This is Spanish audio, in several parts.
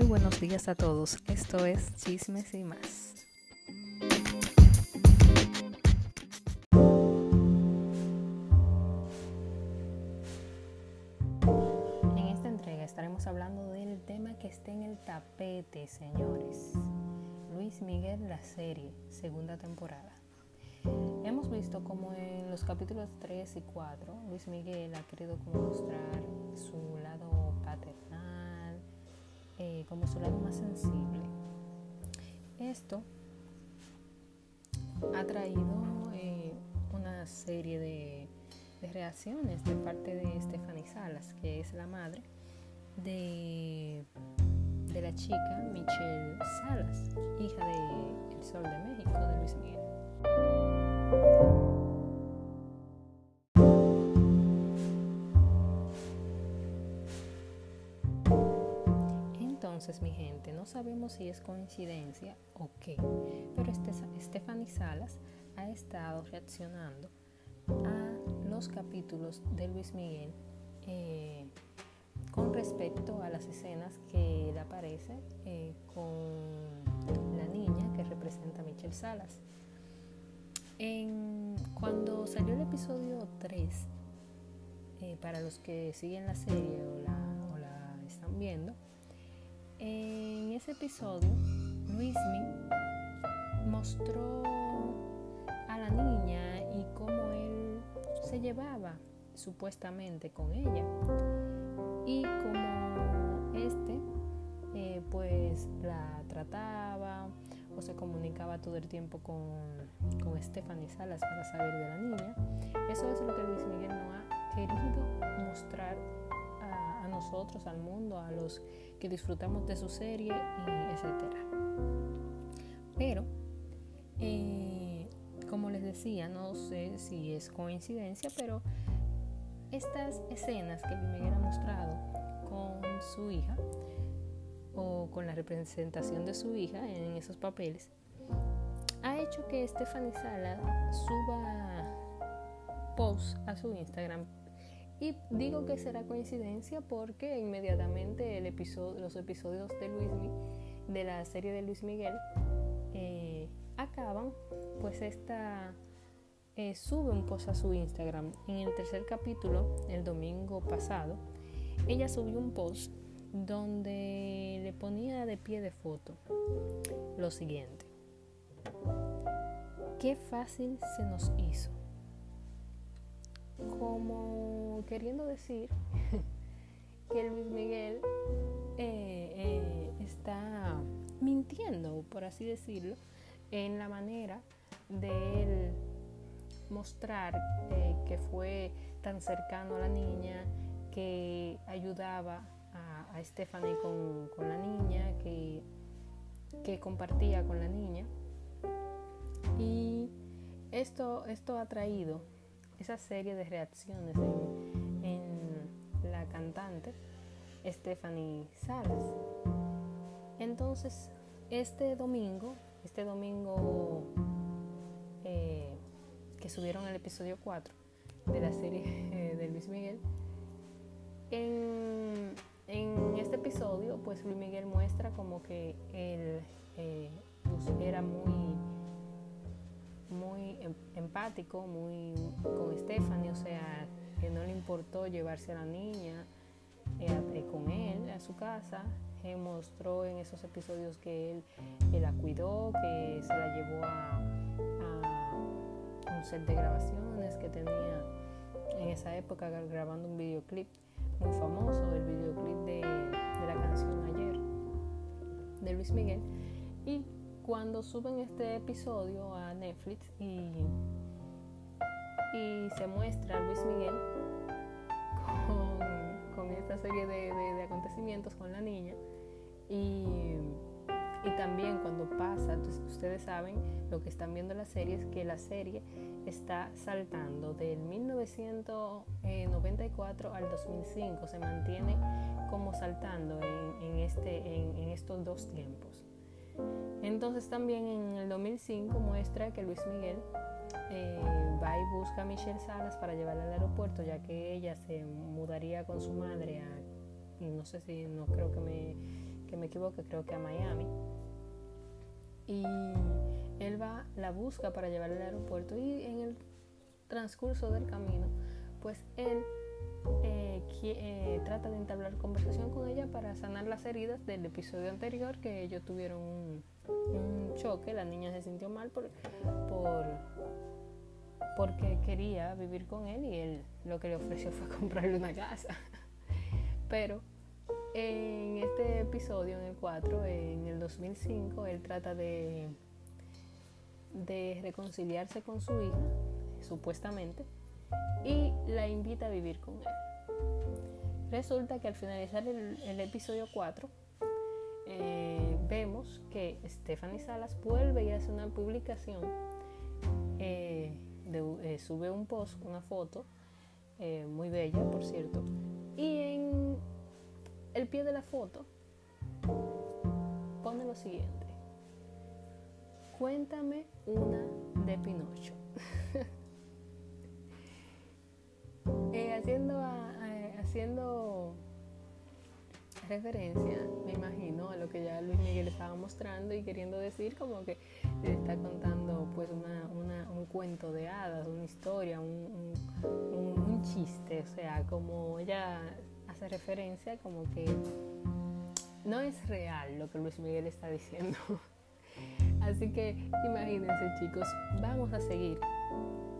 Muy buenos días a todos. Esto es Chismes y más. En esta entrega estaremos hablando del tema que está en el tapete, señores. Luis Miguel, la serie, segunda temporada. Hemos visto como en los capítulos 3 y 4 Luis Miguel ha querido mostrar sensible. Esto ha traído eh, una serie de, reacciones de parte de Stephanie Salas, que es la madre de, de la chica Michelle Salas, hija de El Sol de México, de Luis Miguel. Entonces, mi gente, no sabemos si es coincidencia o qué, pero este, Stephanie Salas ha estado reaccionando a los capítulos de Luis Miguel eh, con respecto a las escenas que él aparece eh, con la niña que representa a Michelle Salas. En, cuando salió el episodio 3, eh, para los que siguen la serie o la, están viendo, en ese episodio Luismi mostró a la niña y cómo él se llevaba supuestamente con ella y cómo este eh, pues la trataba o se comunicaba todo el tiempo con, con Stephanie Salas para saber de la niña. Eso es lo que Luis Miguel no ha querido mostrar nosotros, al mundo, a los que disfrutamos de su serie, etcétera. Pero, eh, como les decía, no sé si es coincidencia, pero estas escenas que Miguel ha mostrado con su hija o con la representación de su hija en esos papeles, ha hecho que Stephanie Sala suba posts a su Instagram. Y digo que será coincidencia porque inmediatamente los episodios de, Luis, de la serie de Luis Miguel eh, acaban, pues esta eh, sube un post a su Instagram. En el tercer capítulo, el domingo pasado, ella subió un post donde le ponía de pie de foto lo siguiente. Qué fácil se nos hizo. Como queriendo decir que Luis Miguel eh, eh, está mintiendo, por así decirlo, en la manera de él mostrar eh, que fue tan cercano a la niña, que ayudaba a, Stephanie con, la niña, que, que compartía con la niña. Y esto, esto ha traído esa serie de reacciones en, la cantante Stephanie Salas. Entonces, este domingo, este domingo eh, que subieron el episodio 4 de la serie de Luis Miguel, en, este episodio, pues Luis Miguel muestra como que él eh, pues, era muy, muy em, empático, muy con Stephanie, o sea, que no le importó llevarse a la niña eh, con él a su casa. Él mostró en esos episodios que él, la cuidó, que se la llevó a, un set de grabaciones que tenía en esa época grabando un videoclip muy famoso, el videoclip de, la canción Ayer de Luis Miguel. Y cuando suben este episodio a Netflix y, y se muestra a Luis Miguel con, esta serie de, de, acontecimientos con la niña y, y también cuando pasa, ustedes saben lo que están viendo la serie es que la serie está saltando del 1994 al 2005, se mantiene como saltando en, este, en, estos dos tiempos. Entonces también en el 2005 muestra que Luis Miguel eh, va y busca a Michelle Salas para llevarla al aeropuerto, ya que ella se mudaría con su madre a, no sé si, no creo que me, que me equivoque, creo que a Miami. Y él va, la busca para llevarla al aeropuerto y en el transcurso del camino, pues él eh, eh, trata de entablar conversación con ella para sanar las heridas del episodio anterior que ellos tuvieron un, choque, la niña se sintió mal por, por porque quería vivir con él y él lo que le ofreció fue comprarle una casa. Pero en este episodio, en el 4, en el 2005, él trata de, de reconciliarse con su hija, supuestamente, y la invita a vivir con él. Resulta que al finalizar el, episodio 4, eh, vemos que Stephanie Salas vuelve y hace una publicación, eh, eh, sube un post, una foto, muy bella por cierto, y en el pie de la foto pone lo siguiente. Cuéntame una de Pinocho. Haciendo, haciendo referencia, me imagino, a lo que ya Luis Miguel estaba mostrando y queriendo decir como que está contando pues un cuento de hadas, una historia, un, un chiste, o sea, como ella hace referencia como que no es real lo que Luis Miguel está diciendo. Así que imagínense chicos, vamos a seguir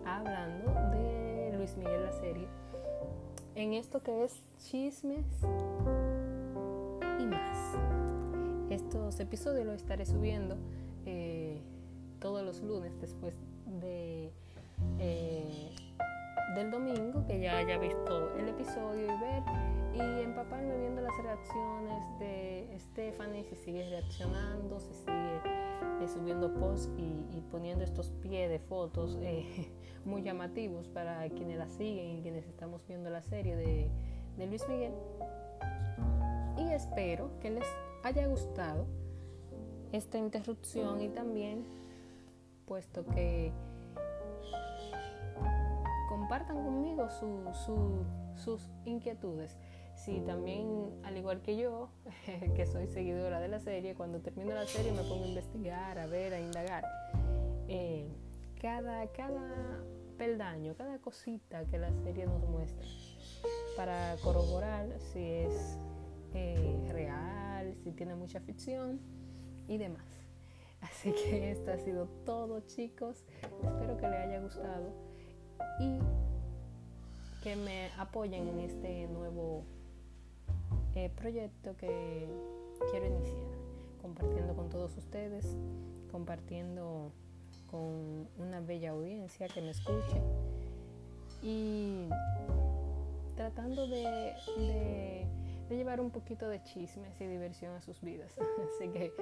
hablando de Luis Miguel la serie en esto que es chismes y más. Estos episodios los estaré subiendo eh, todos los lunes después de eh, del domingo que ya haya visto el episodio y ver y empaparme viendo las reacciones de Stephanie, si sigue reaccionando, si sigue eh, subiendo posts y, poniendo estos pies de fotos eh, muy llamativos para quienes la siguen y quienes estamos viendo la serie de, de Luis Miguel. Y espero que les haya gustado esta interrupción y también puesto que compartan conmigo sus inquietudes. Si también, al igual que yo, que soy seguidora de la serie, cuando termino la serie me pongo a investigar, a ver, a indagar. Eh, cada, cada peldaño, cada cosita que la serie nos muestra para corroborar si es eh, real, si tiene mucha ficción y demás. Así que esto ha sido todo chicos. Espero que les haya gustado y que me apoyen en este nuevo eh, proyecto que quiero iniciar, compartiendo con todos ustedes, compartiendo con una bella audiencia que me escuche y tratando de, de, llevar un poquito de chismes y diversión a sus vidas. Así que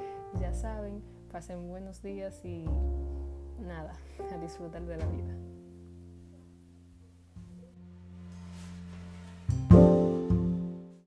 ya saben, pasen buenos días y nada, a disfrutar de la vida.